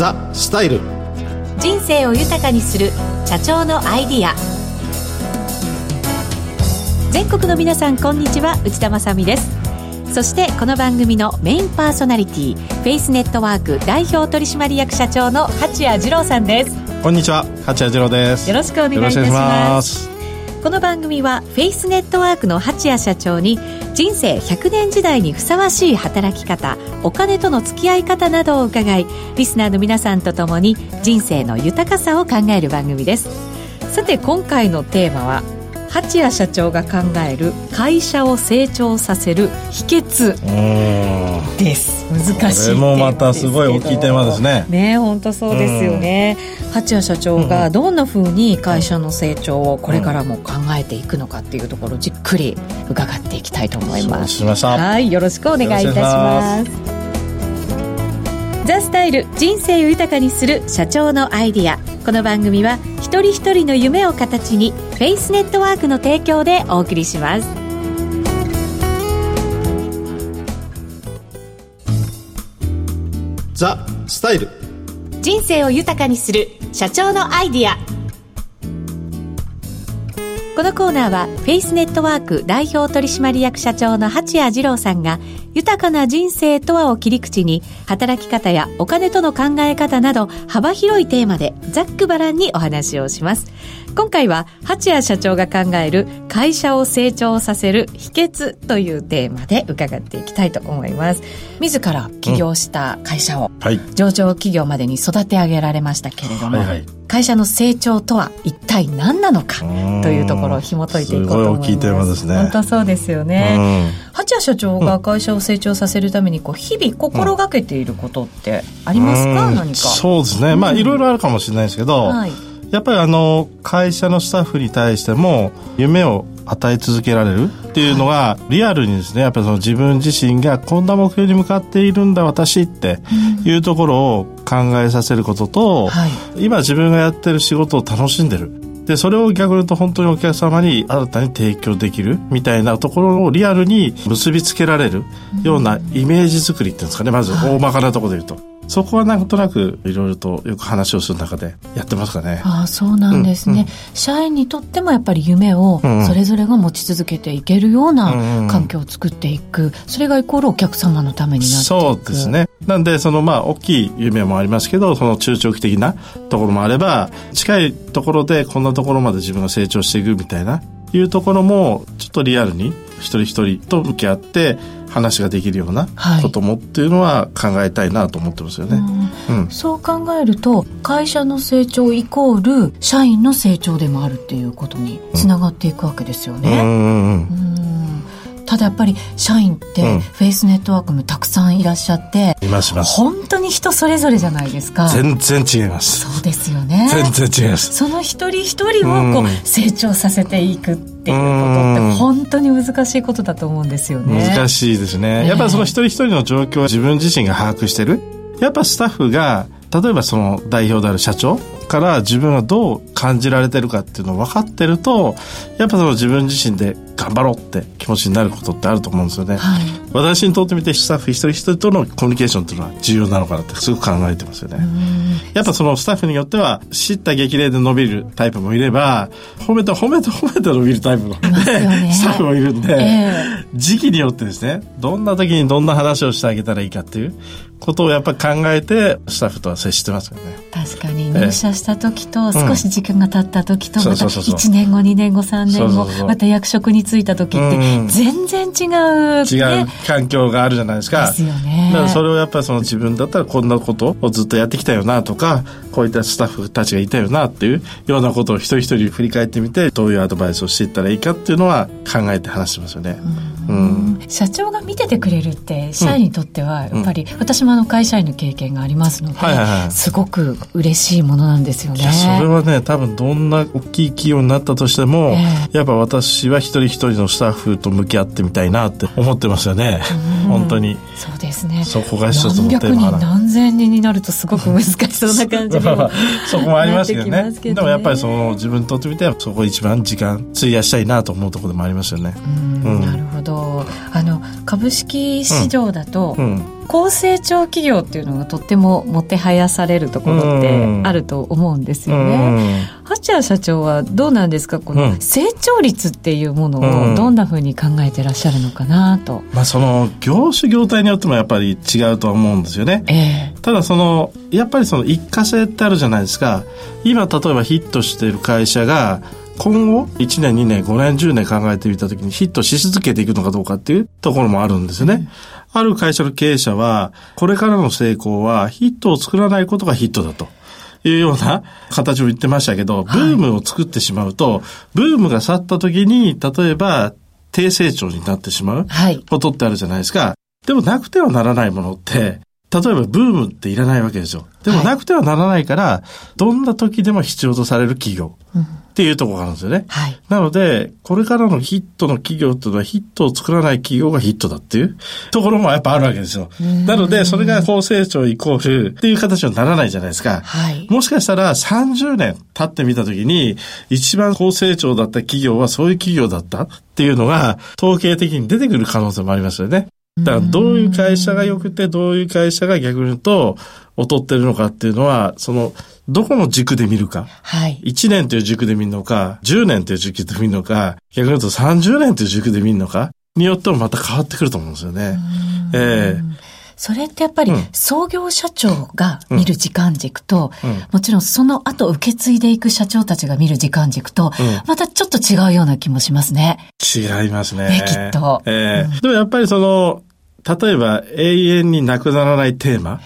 ザ・スタイル。人生を豊かにする社長のアイディア。全国の皆さんこんにちは。内田まさです。そしてこの番組のメインパーソナリティフェイスネットワーク代表取締役社長の八谷二郎さんです。こんにちは。八谷二郎です。よろしくお願いいたしますこの番組はフェイスネットワークの蜂谷社長に人生100年時代にふさわしい働き方お金との付き合い方などを伺いリスナーの皆さんと共に人生の豊かさを考える番組です。さて今回のテーマは八谷社長が考える会社を成長させる秘訣です。難しいこれもまたすごい大きいテーマですね。ね本当そうですよね。八谷社長がどんなふうに会社の成長をこれからも考えていくのかっていうところじっくり伺っていきたいと思います。はいよろしくお願いいたしますザ・スタイル人生を豊かにする社長のアイディア。この番組は一人一人の夢を形にフェイスネットワークの提供でお送りします。ザ・スタイル。人生を豊かにする社長のアイディアこのコーナーはフェイスネットワーク代表取締役社長の八谷二郎さんが豊かな人生とはを切り口に働き方やお金との考え方など幅広いテーマでざっくばらんにお話をします。今回は八谷社長が考える会社を成長させる秘訣というテーマで伺っていきたいと思います。自ら起業した会社を上場企業までに育て上げられましたけれども、はいはい、会社の成長とは一体何なのかというところを紐解いていこうと思います。すごい大きいテーマですね。本当そうですよね。八谷社長が会社を成長させるためにこう日々心がけていることってありますか、何か。そうですね、まあいろいろあるかもしれないですけど、はいやっぱりあの会社のスタッフに対しても夢を与え続けられるっていうのがリアルにですねやっぱりその自分自身がこんな目標に向かっているんだ私っていうところを考えさせることと、はい、今自分がやってる仕事を楽しんでる。でそれを逆に言うと本当にお客様に新たに提供できるみたいなところをリアルに結びつけられるようなイメージ作りっていうんですかねまず大まかなところで言うと。そこはなんとなくいろいろとよく話をする中でやってますかね。ああそうなんですね、うんうん、社員にとってもやっぱり夢をそれぞれが持ち続けていけるような環境を作っていく、それがイコールお客様のためになっていく。そうですね。なんでそのまあ大きい夢もありますけどその中長期的なところもあれば近いところでこんなところまで自分が成長していくみたいないうところもちょっとリアルに一人一人と向き合って話ができるようなこともっていうのは考えたいなと思ってますよね、うん、そう考えると会社の成長イコール社員の成長でもあるっていうことにつながっていくわけですよね。うん、うんただやっぱり社員ってフェイスネットワークもたくさんいらっしゃって、いますいます。本当に人それぞれじゃないですか。全然違います。そうですよね。全然違います。その一人一人をこう成長させていくっていうことって本当に難しいことだと思うんですよね。難しいですね、やっぱりその一人一人の状況を自分自身が把握してる。やっぱスタッフが例えばその代表である社長から自分がどう感じられてるかっていうのを分かってるとやっぱその自分自身で頑張ろうって気持ちになることってあると思うんですよね、はい、私にとってみてスタッフ一人一人とのコミュニケーションっていうのは重要なのかなってすごく考えてますよね。やっぱそのスタッフによっては知った激励で伸びるタイプもいれば褒めて褒めて褒めて伸びるタイプの、ね、スタッフもいるんで、えー、時期によってですねどんな時にどんな話をしてあげたらいいかっていうことをやっぱり考えてスタッフとは接してますよね。確かに。入社した時と少し時間が経った時とまた1年後2年後3年後また役職に就いた時って全然違う、違う環境があるじゃないですか。ですよね。だからそれをやっぱりその自分だったらこんなことをずっとやってきたよなとかこういったスタッフたちがいたよなっていうようなことを一人一人振り返ってみてどういうアドバイスをしていったらいいかっていうのは考えて話してますよね、うん、社長が見ててくれるって社員にとってはやっぱり、私もあの会社員の経験がありますので、はいはいはい、すごく嬉しいものなんですよね。それはね多分どんな大きい企業になったとしても、えー、やっぱ私は一人一人のスタッフと向き合ってみたいなって思ってますよね。本当に。そうですね。そこが一つのテーマ何百人何千人になるとすごく難しそうな感じに そこもありますけどね。ねでもやっぱりその自分にとってみてそこ一番時間費やしたいなと思うところでもありますよね。うん、なるほどほどあの株式市場だと、うん、高成長企業っていうのがとってももてはやされるところってあると思うんですよね。八谷社長はどうなんですか？この成長率っていうものをどんなふうに考えてらっしゃるのかなと。まあその業種業態によってもやっぱり違うと思うんですよね。えー、ただそのやっぱりその一過性ってあるじゃないですか。今例えばヒットしている会社が今後1年2年5年10年考えてみたときにヒットし続けていくのかどうかっていうところもあるんですよね。ある会社の経営者は、これからの成功はヒットを作らないことがヒットだと。いうような形を言ってましたけど、ブームを作ってしまうと、ブームが去った時に、例えば低成長になってしまうことってあるじゃないですか。でもなくてはならないものって、例えばブームっていらないわけですよ。でもなくてはならないから、はい、どんな時でも必要とされる企業っていうところがあるんですよね。はい、なので、これからのヒットの企業っていうのはヒットを作らない企業がヒットだっていうところもやっぱあるわけですよ。なので、それが高成長イコールっていう形にならないじゃないですか。はい、もしかしたら30年経ってみたときに、一番高成長だった企業はそういう企業だったっていうのが統計的に出てくる可能性もありますよね。だからどういう会社が良くて、どういう会社が逆に言うと劣ってるのかっていうのは、その、どこの軸で見るか。はい。1年という軸で見るのか、10年という軸で見るのか、逆に言うと30年という軸で見るのか、によってもまた変わってくると思うんですよね。ええーそれってやっぱり創業社長が見る時間軸と、うんうん、もちろんその後受け継いでいく社長たちが見る時間軸と、またちょっと違うような気もしますね。違いますね。ね、きっと。ええー、でもやっぱりその、例えば永遠になくならないテーマ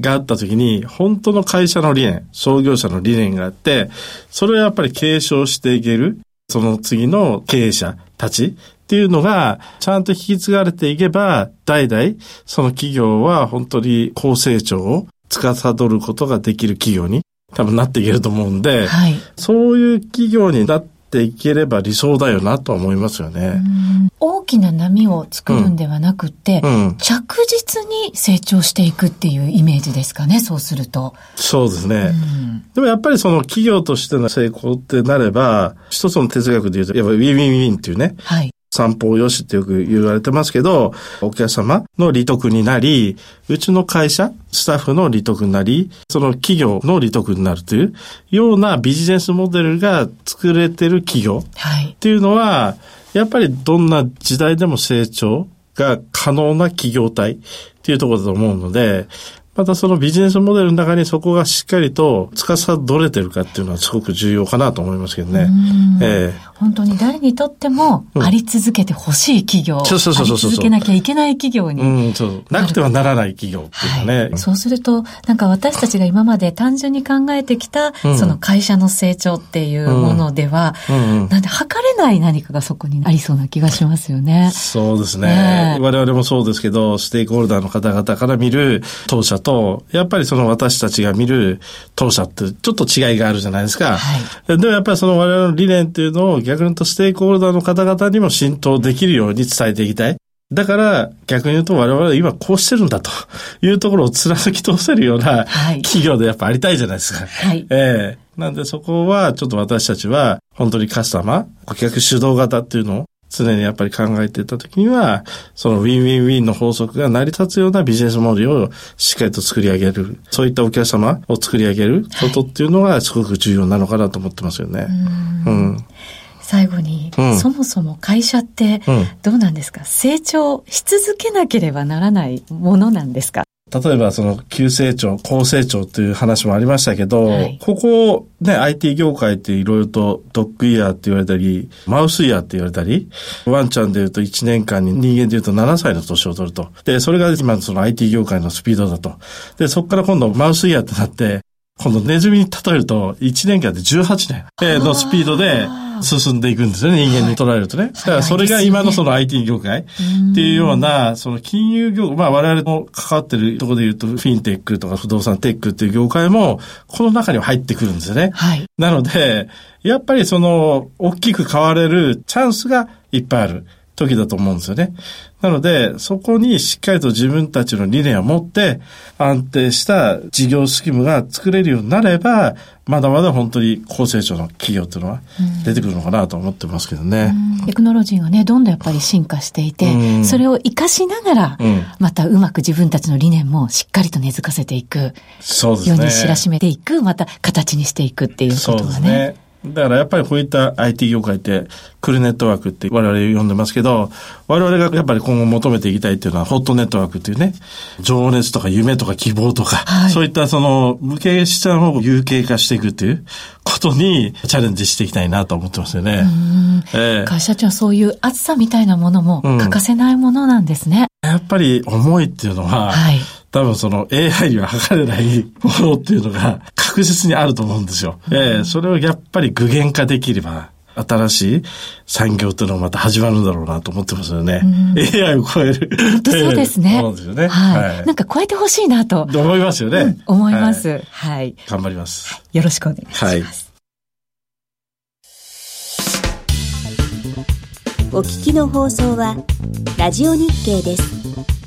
があった時に、本当の会社の理念、創業者の理念があって、それをやっぱり継承していける、その次の経営者たちっていうのが、ちゃんと引き継がれていけば、代々、その企業は本当に高成長を司ることができる企業に多分なっていけると思うんで、はい、そういう企業になっていければ理想だよなとは思いますよね。大きな波を作るんではなくて、うん。うん、着実に成長していくっていうイメージですかね、そうすると。そうですね。でもやっぱりその企業としての成功ってなれば、一つの哲学で言うと、やっぱり win-win-win っていうね、はい、三方よしってよく言われてますけど、お客様の利得になり、うちの会社、スタッフの利得になり、その企業の利得になるというようなビジネスモデルが作れてる企業っていうのは、やっぱりどんな時代でも成長が可能な企業体っていうところだと思うので、またそのビジネスモデルの中にそこがしっかりと司れてるかっていうのはすごく重要かなと思いますけどね。えー、本当に誰にとってもあり続けてほしい企業、うん、そうそうそうそう続けなきゃいけない企業に。うん、そう。なくてはならない企業っていうかね、はい。そうすると、なんか私たちが今まで単純に考えてきた、うん、その会社の成長っていうものでは、なんで測れない何かがそこにありそうな気がしますよね。そうですね。ね我々もそうですけど、ステークホルダーの方々から見る当社とと、やっぱりその私たちが見る当社ってちょっと違いがあるじゃないですか。はい、でもやっぱりその我々の理念っていうのを逆に言うとステークホルダーの方々にも浸透できるように伝えていきたい。だから逆に言うと我々は今こうしてるんだというところを貫き通せるような企業でやっぱありたいじゃないですか。はい、ええー、なんでそこはちょっと私たちは本当にカスタマー、顧客主導型っていうのを常にやっぱり考えていたときには、その win-win-win の法則が成り立つようなビジネスモデルをしっかりと作り上げる。そういったお客様を作り上げることっていうのがすごく重要なのかなと思ってますよね。うん、最後に、うん、そもそも会社ってどうなんですか、成長し続けなければならないものなんですか？例えばその急成長、高成長という話もありましたけど、はい、ここね、IT 業界っていろいろとドッグイヤーって言われたり、マウスイヤーって言われたり、ワンちゃんで言うと1年間に人間で言うと7歳の年を取ると。で、それが今のその IT 業界のスピードだと。で、そこから今度マウスイヤーってなって、今度ネズミに例えると1年間で18年のスピードで、進んでいくんですよね、人間に捉えるとね。だからそれが今のその IT 業界っていうような、その金融業、まあ我々も関わってるところで言うと、フィンテックとか不動産テックっていう業界も、この中には入ってくるんですよね。はい。なので、やっぱりその、大きく変われるチャンスがいっぱいある。時だと思うんですよね。なので、そこにしっかりと自分たちの理念を持って、安定した事業スキームが作れるようになれば、まだまだ本当に高成長の企業っていうのは出てくるのかなと思ってますけどね。テクノロジーがね、どんどんやっぱり進化していて、それを活かしながら、またうまく自分たちの理念もしっかりと根付かせていく。そうですね。世に知らしめていく、また形にしていくっていうことがね。だからやっぱりこういった IT 業界ってクルネットワークって我々呼んでますけど、我々がやっぱり今後求めていきたいっていうのはホットネットワークっていうね、情熱とか夢とか希望とか、はい、そういったその無形資産を有形化していくっていうことにチャレンジしていきたいなと思ってますよね。えー、会社長はそういう熱さみたいなものも欠かせないものなんですね。うん、やっぱり思いっていうのは、はい。多分その AI には測れないものっていうのが確実にあると思うんですよ。うん、えー、それをやっぱり具現化できれば、新しい産業っていうのがまた始まるんだろうなと思ってますよね。うん、AI を超える。本当そうですね。そうですよね。はい。はい、なんか超えてほしいなと。思いますよね。うん、思います、はい。はい。頑張ります。よろしくお願いします。はい、お聞きの放送は、ラジオ日経です。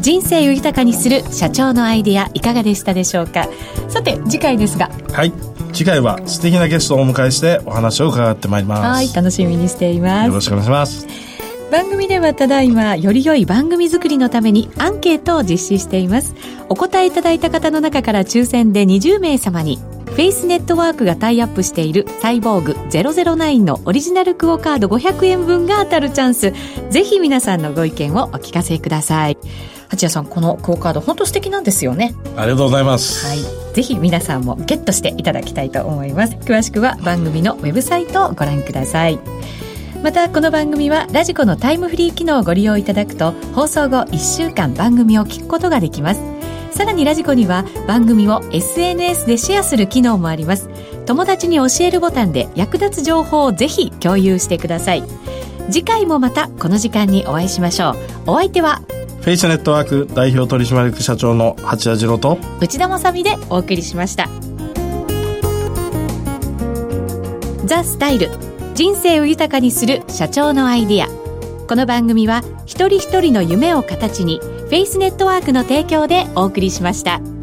人生を豊かにする社長のアイデアいかがでしたでしょうか？さて次回ですが。はい。次回は素敵なゲストをお迎えしてお話を伺ってまいります。はい楽しみにしています。よろしくお願いします。番組ではただいまより良い番組作りのためにアンケートを実施しています。お答えいただいた方の中から抽選で20名様にフェイスネットワークがタイアップしているサイボーグ009のオリジナルクオカード500円分が当たるチャンス。ぜひ皆さんのご意見をお聞かせください。八谷さん、このクオカード本当素敵なんですよね。ありがとうございます。はい。ぜひ皆さんもゲットしていただきたいと思います。詳しくは番組のウェブサイトをご覧ください。またこの番組はラジコのタイムフリー機能をご利用いただくと放送後1週間番組を聞くことができますさらにラジコには番組を SNS でシェアする機能もあります。友達に教えるボタンで役立つ情報をぜひ共有してください。次回もまたこの時間にお会いしましょう。お相手はフェイスネットワーク代表取締役社長の八谷次郎と内田まさみでお送りしました。ザ・スタイル人生を豊かにする社長のアイディア。この番組は一人一人の夢を形にフェイスネットワークの提供でお送りしました。